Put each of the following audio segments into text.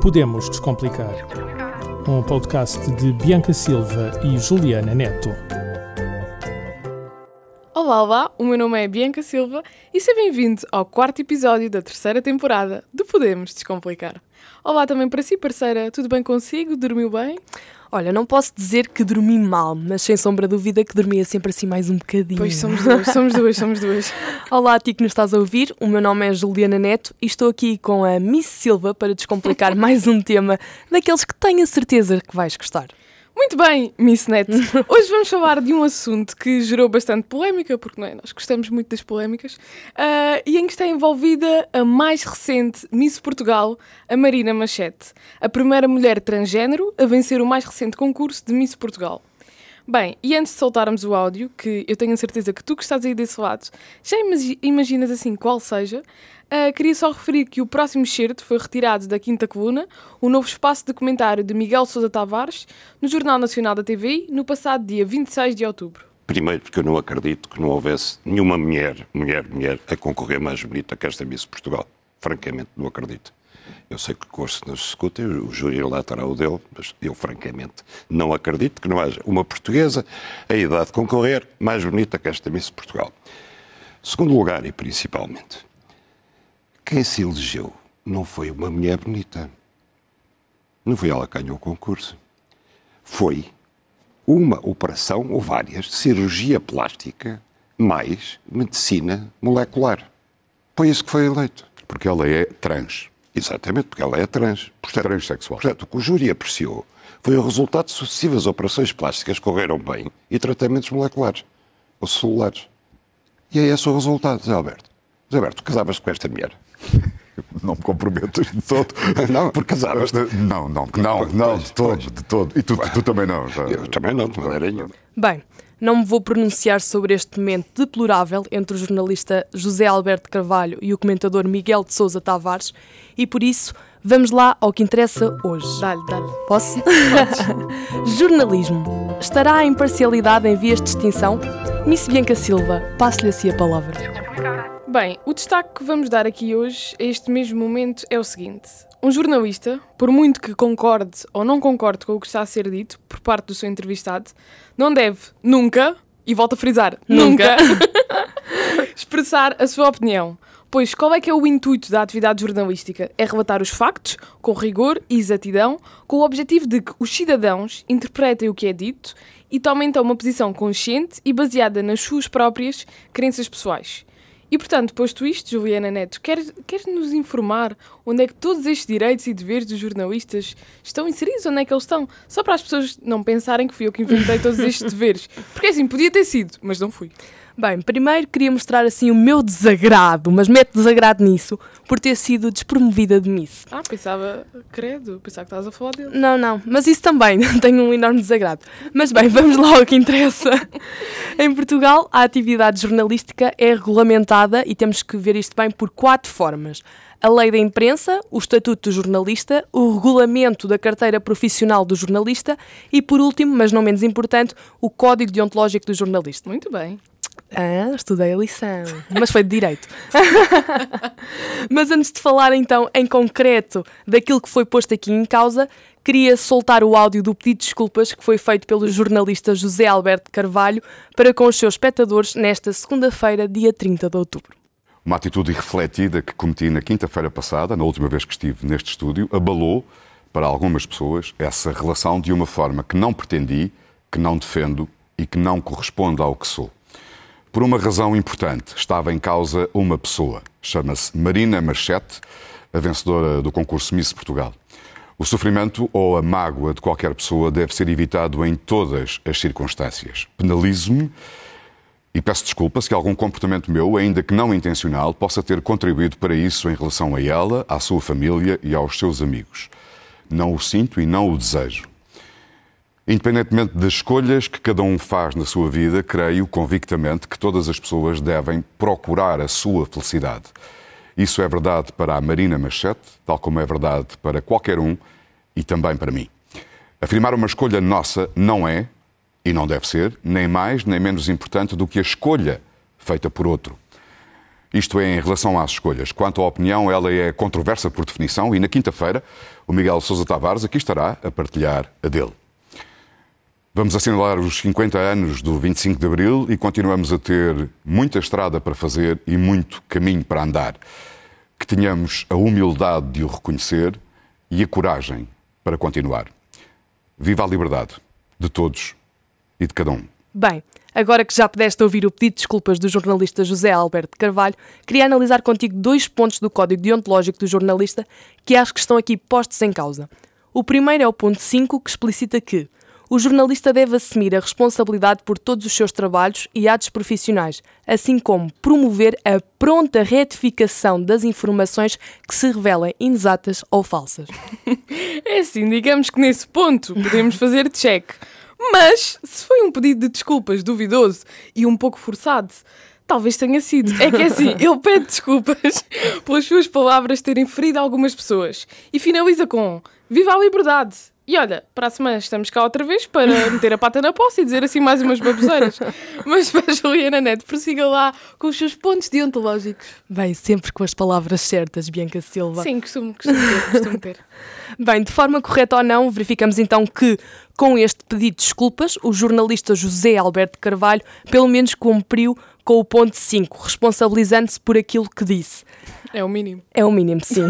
Podemos Descomplicar. Um podcast de Bianca Silva e Juliana Neto. Olá, olá, o meu nome é Bianca Silva e seja bem-vindo ao quarto episódio da terceira temporada de Podemos Descomplicar. Olá também para si, parceira, tudo bem consigo? Dormiu bem? Olha, não posso dizer que dormi mal, mas sem sombra de dúvida que dormia sempre assim mais um bocadinho. Pois somos duas, somos duas, somos duas. Olá a ti que nos estás a ouvir, o meu nome é Juliana Neto e estou aqui com a Miss Silva para descomplicar mais um tema daqueles que tenho a certeza que vais gostar. Muito bem, Miss Net. Hoje vamos falar de um assunto que gerou bastante polémica, porque não é? nós gostamos muito das polémicas, uh, e em que está envolvida a mais recente Miss Portugal, a Marina Machete, a primeira mulher transgênero a vencer o mais recente concurso de Miss Portugal. Bem, e antes de soltarmos o áudio, que eu tenho a certeza que tu que estás aí desse lado já imaginas assim qual seja, Uh, queria só referir que o próximo excerto foi retirado da Quinta Coluna, o novo espaço de comentário de Miguel Sousa Tavares, no Jornal Nacional da TV, no passado dia 26 de outubro. Primeiro, porque eu não acredito que não houvesse nenhuma mulher, mulher, mulher, a concorrer mais bonita que esta Miss Portugal. Francamente, não acredito. Eu sei que o curso não se escuta, o júri terá o dele, mas eu, francamente, não acredito que não haja uma portuguesa a idade de concorrer mais bonita que esta Miss Portugal. Segundo lugar, e principalmente, quem se elegeu não foi uma mulher bonita. Não foi ela que ganhou o concurso. Foi uma operação, ou várias, cirurgia plástica mais medicina molecular. Foi isso que foi eleito. Porque ela é trans. Exatamente, porque ela é trans. Portanto, Transsexual. Portanto, o que o júri apreciou foi o resultado de sucessivas operações plásticas que correram bem e tratamentos moleculares ou celulares. E é esse o resultado, Zé Alberto. Zé Alberto, casavas com esta mulher. Não me comprometo de todo. Não, porque casavas. Não, não, não, não, de todo, de todo. E tu, tu também não. Já. Eu também não, de maneira nenhuma. Bem, não me vou pronunciar sobre este momento deplorável entre o jornalista José Alberto Carvalho e o comentador Miguel de Sousa Tavares e por isso vamos lá ao que interessa hoje. Dá-lhe, dá-lhe. Posso? Jornalismo. Estará a imparcialidade em vias de extinção? Miss Bianca Silva, passo-lhe assim a palavra. Bem, o destaque que vamos dar aqui hoje, a este mesmo momento, é o seguinte. Um jornalista, por muito que concorde ou não concorde com o que está a ser dito por parte do seu entrevistado, não deve nunca, e volto a frisar, nunca, expressar a sua opinião. Pois qual é que é o intuito da atividade jornalística? É relatar os factos, com rigor e exatidão, com o objetivo de que os cidadãos interpretem o que é dito e tomem então uma posição consciente e baseada nas suas próprias crenças pessoais. E portanto, posto isto, Juliana Neto, queres, queres nos informar onde é que todos estes direitos e deveres dos jornalistas estão inseridos? Onde é que eles estão? Só para as pessoas não pensarem que fui eu que inventei todos estes deveres. Porque assim, podia ter sido, mas não fui. Bem, primeiro queria mostrar assim o meu desagrado, mas mete desagrado nisso, por ter sido despromovida de Miss. Ah, pensava, credo, pensava que estavas a falar dele. Não, não, mas isso também, tenho um enorme desagrado. Mas bem, vamos lá ao que interessa. em Portugal, a atividade jornalística é regulamentada e temos que ver isto bem por quatro formas a lei da imprensa, o estatuto do jornalista, o regulamento da carteira profissional do jornalista e, por último, mas não menos importante, o código deontológico do jornalista. Muito bem. Ah, estudei a lição, mas foi de direito. mas antes de falar então em concreto daquilo que foi posto aqui em causa, queria soltar o áudio do pedido de desculpas que foi feito pelo jornalista José Alberto Carvalho para com os seus espectadores nesta segunda-feira, dia 30 de outubro. Uma atitude irrefletida que cometi na quinta-feira passada, na última vez que estive neste estúdio, abalou, para algumas pessoas, essa relação de uma forma que não pretendi, que não defendo e que não corresponde ao que sou. Por uma razão importante, estava em causa uma pessoa. Chama-se Marina Marchete, a vencedora do concurso Miss Portugal. O sofrimento ou a mágoa de qualquer pessoa deve ser evitado em todas as circunstâncias. Penalizo-me e peço desculpa se algum comportamento meu, ainda que não intencional, possa ter contribuído para isso em relação a ela, à sua família e aos seus amigos. Não o sinto e não o desejo. Independentemente das escolhas que cada um faz na sua vida, creio convictamente que todas as pessoas devem procurar a sua felicidade. Isso é verdade para a Marina Machete, tal como é verdade para qualquer um e também para mim. Afirmar uma escolha nossa não é, e não deve ser, nem mais nem menos importante do que a escolha feita por outro. Isto é em relação às escolhas. Quanto à opinião, ela é controversa por definição e na quinta-feira o Miguel Sousa Tavares aqui estará a partilhar a dele. Vamos assinalar os 50 anos do 25 de Abril e continuamos a ter muita estrada para fazer e muito caminho para andar. Que tenhamos a humildade de o reconhecer e a coragem para continuar. Viva a liberdade de todos e de cada um. Bem, agora que já pudeste ouvir o pedido de desculpas do jornalista José Alberto Carvalho, queria analisar contigo dois pontos do código deontológico do jornalista que acho que estão aqui postos em causa. O primeiro é o ponto 5, que explicita que o jornalista deve assumir a responsabilidade por todos os seus trabalhos e atos profissionais, assim como promover a pronta retificação das informações que se revelem inexatas ou falsas. É assim, digamos que nesse ponto podemos fazer check. Mas, se foi um pedido de desculpas duvidoso e um pouco forçado, talvez tenha sido. É que é assim, ele pede desculpas pelas suas palavras terem ferido algumas pessoas e finaliza com Viva a liberdade! E olha, para a semana estamos cá outra vez para meter a pata na poça e dizer assim mais umas baboseiras. Mas para a Juliana Neto, prossiga lá com os seus pontos deontológicos. Bem, sempre com as palavras certas, Bianca Silva. Sim, costumo, costumo ter. Costumo ter. Bem, de forma correta ou não, verificamos então que, com este pedido de desculpas, o jornalista José Alberto Carvalho pelo menos cumpriu com o ponto 5, responsabilizando-se por aquilo que disse. É o mínimo. É o mínimo, sim.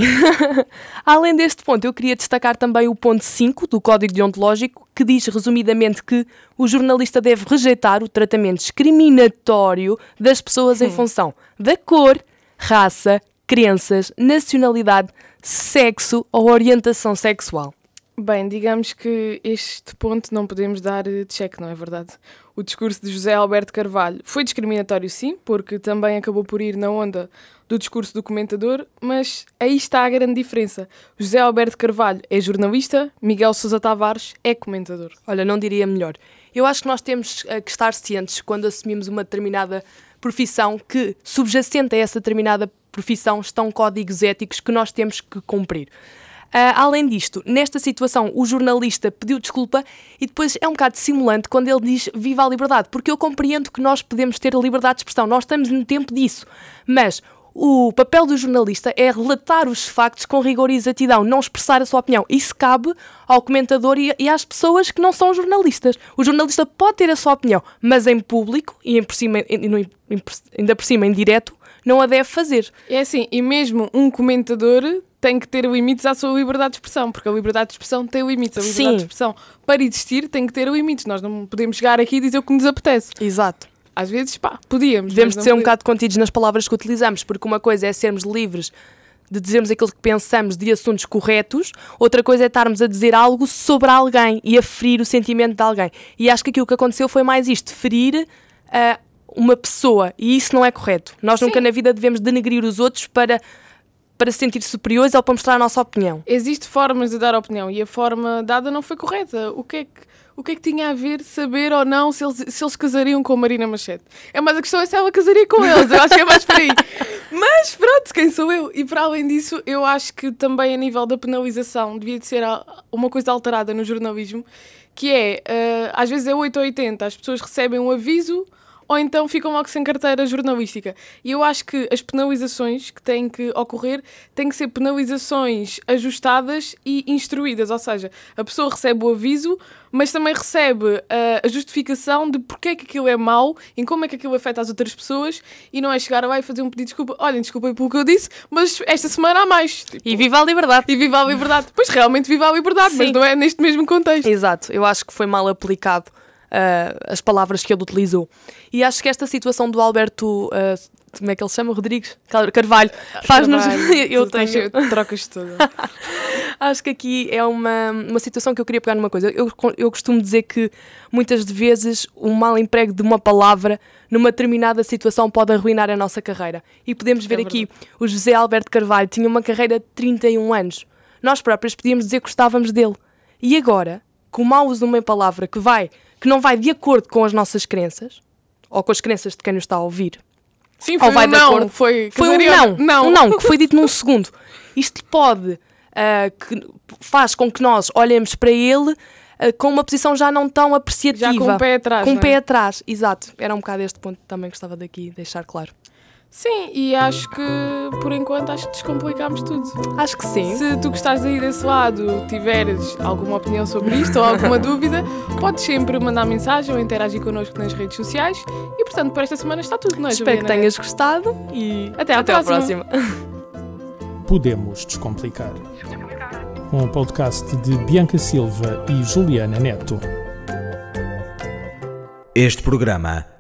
Além deste ponto, eu queria destacar também o ponto 5 do Código Deontológico, que diz resumidamente que o jornalista deve rejeitar o tratamento discriminatório das pessoas em função da cor, raça, crenças, nacionalidade, sexo ou orientação sexual. Bem, digamos que este ponto não podemos dar de cheque, não é verdade? O discurso de José Alberto Carvalho foi discriminatório, sim, porque também acabou por ir na onda do discurso do comentador, mas aí está a grande diferença. José Alberto Carvalho é jornalista, Miguel Sousa Tavares é comentador. Olha, não diria melhor. Eu acho que nós temos eh, que estar cientes quando assumimos uma determinada profissão que, subjacente a essa determinada profissão, estão códigos éticos que nós temos que cumprir. Uh, além disto, nesta situação, o jornalista pediu desculpa e depois é um bocado simulante quando ele diz viva a liberdade, porque eu compreendo que nós podemos ter a liberdade de expressão, nós estamos no tempo disso, mas o papel do jornalista é relatar os factos com rigor e exatidão, não expressar a sua opinião. Isso cabe ao comentador e, e às pessoas que não são jornalistas. O jornalista pode ter a sua opinião, mas em público e em por cima, em, ainda por cima em direto, não a deve fazer. É assim, e mesmo um comentador tem que ter limites à sua liberdade de expressão, porque a liberdade de expressão tem limites. A liberdade Sim. de expressão, para existir, tem que ter limites. Nós não podemos chegar aqui e dizer o que nos apetece. Exato. Às vezes, pá, podíamos. Devemos de ser um bocado contidos nas palavras que utilizamos, porque uma coisa é sermos livres de dizermos aquilo que pensamos de assuntos corretos, outra coisa é estarmos a dizer algo sobre alguém e a ferir o sentimento de alguém. E acho que aquilo que aconteceu foi mais isto, ferir ah, uma pessoa, e isso não é correto. Nós nunca na vida devemos denegrir os outros para, para se sentir superiores ou para mostrar a nossa opinião. Existem formas de dar opinião e a forma dada não foi correta. O que é que. O que é que tinha a ver saber ou não se eles, se eles casariam com a Marina Machete? É mais a questão é se ela casaria com eles. Eu acho que é mais por aí. Mas pronto, quem sou eu? E para além disso, eu acho que também a nível da penalização devia de ser uma coisa alterada no jornalismo, que é, eh, às vezes é 8 ou 80, as pessoas recebem um aviso ou então ficam logo sem carteira jornalística. E eu acho que as penalizações que têm que ocorrer têm que ser penalizações ajustadas e instruídas, ou seja, a pessoa recebe o aviso, mas também recebe ah, a justificação de porque é que aquilo é mau e como é que aquilo afeta as outras pessoas e não é chegar lá e fazer um pedido de desculpa, olhem, desculpem pelo que eu disse, mas esta semana há mais. Tipo, E viva a liberdade! e viva a liberdade. Pois realmente viva a liberdade, mas Sim. não é neste mesmo contexto. Exato, eu acho que foi mal aplicado ah, as palavras que ele utilizou. E acho que esta situação do Alberto, ah, como é que ele se chama? Rodrigues? Car- Carvalho, faz-nos. Trabalho, eu tenho. Trocas tudo. Acho que aqui é uma, uma situação que eu queria pegar numa coisa. Eu, eu costumo dizer que muitas de vezes o mal emprego de uma palavra numa determinada situação pode arruinar a nossa carreira. E podemos ver É aqui, o José Alberto Carvalho tinha uma carreira de 31 anos. Nós próprios podíamos dizer que gostávamos dele. E agora, com o mau uso de uma palavra que vai, que não vai de acordo com as nossas crenças, ou com as crenças de quem nos está a ouvir, Sim, foi ou vai um de não. acordo. Foi, Foi um não, não. um não, que foi dito num segundo. Isto pode, ah, que faz com que nós olhemos para ele ah, com uma posição já não tão apreciativa. Já com o pé atrás. Com o é? pé atrás, exato. Era um bocado este ponto que também gostava daqui deixar claro. Sim, e acho que por enquanto acho que descomplicámos tudo. Acho que sim. Se tu gostares aí desse lado, tiveres alguma opinião sobre isto ou alguma dúvida, podes sempre mandar mensagem ou interagir connosco nas redes sociais. E portanto, para esta semana está tudo, não é? Espero que Juliana? tenhas gostado e Até à até à próxima. próxima. Podemos Descomplicar. Um podcast de Bianca Silva e Juliana Neto. Este programa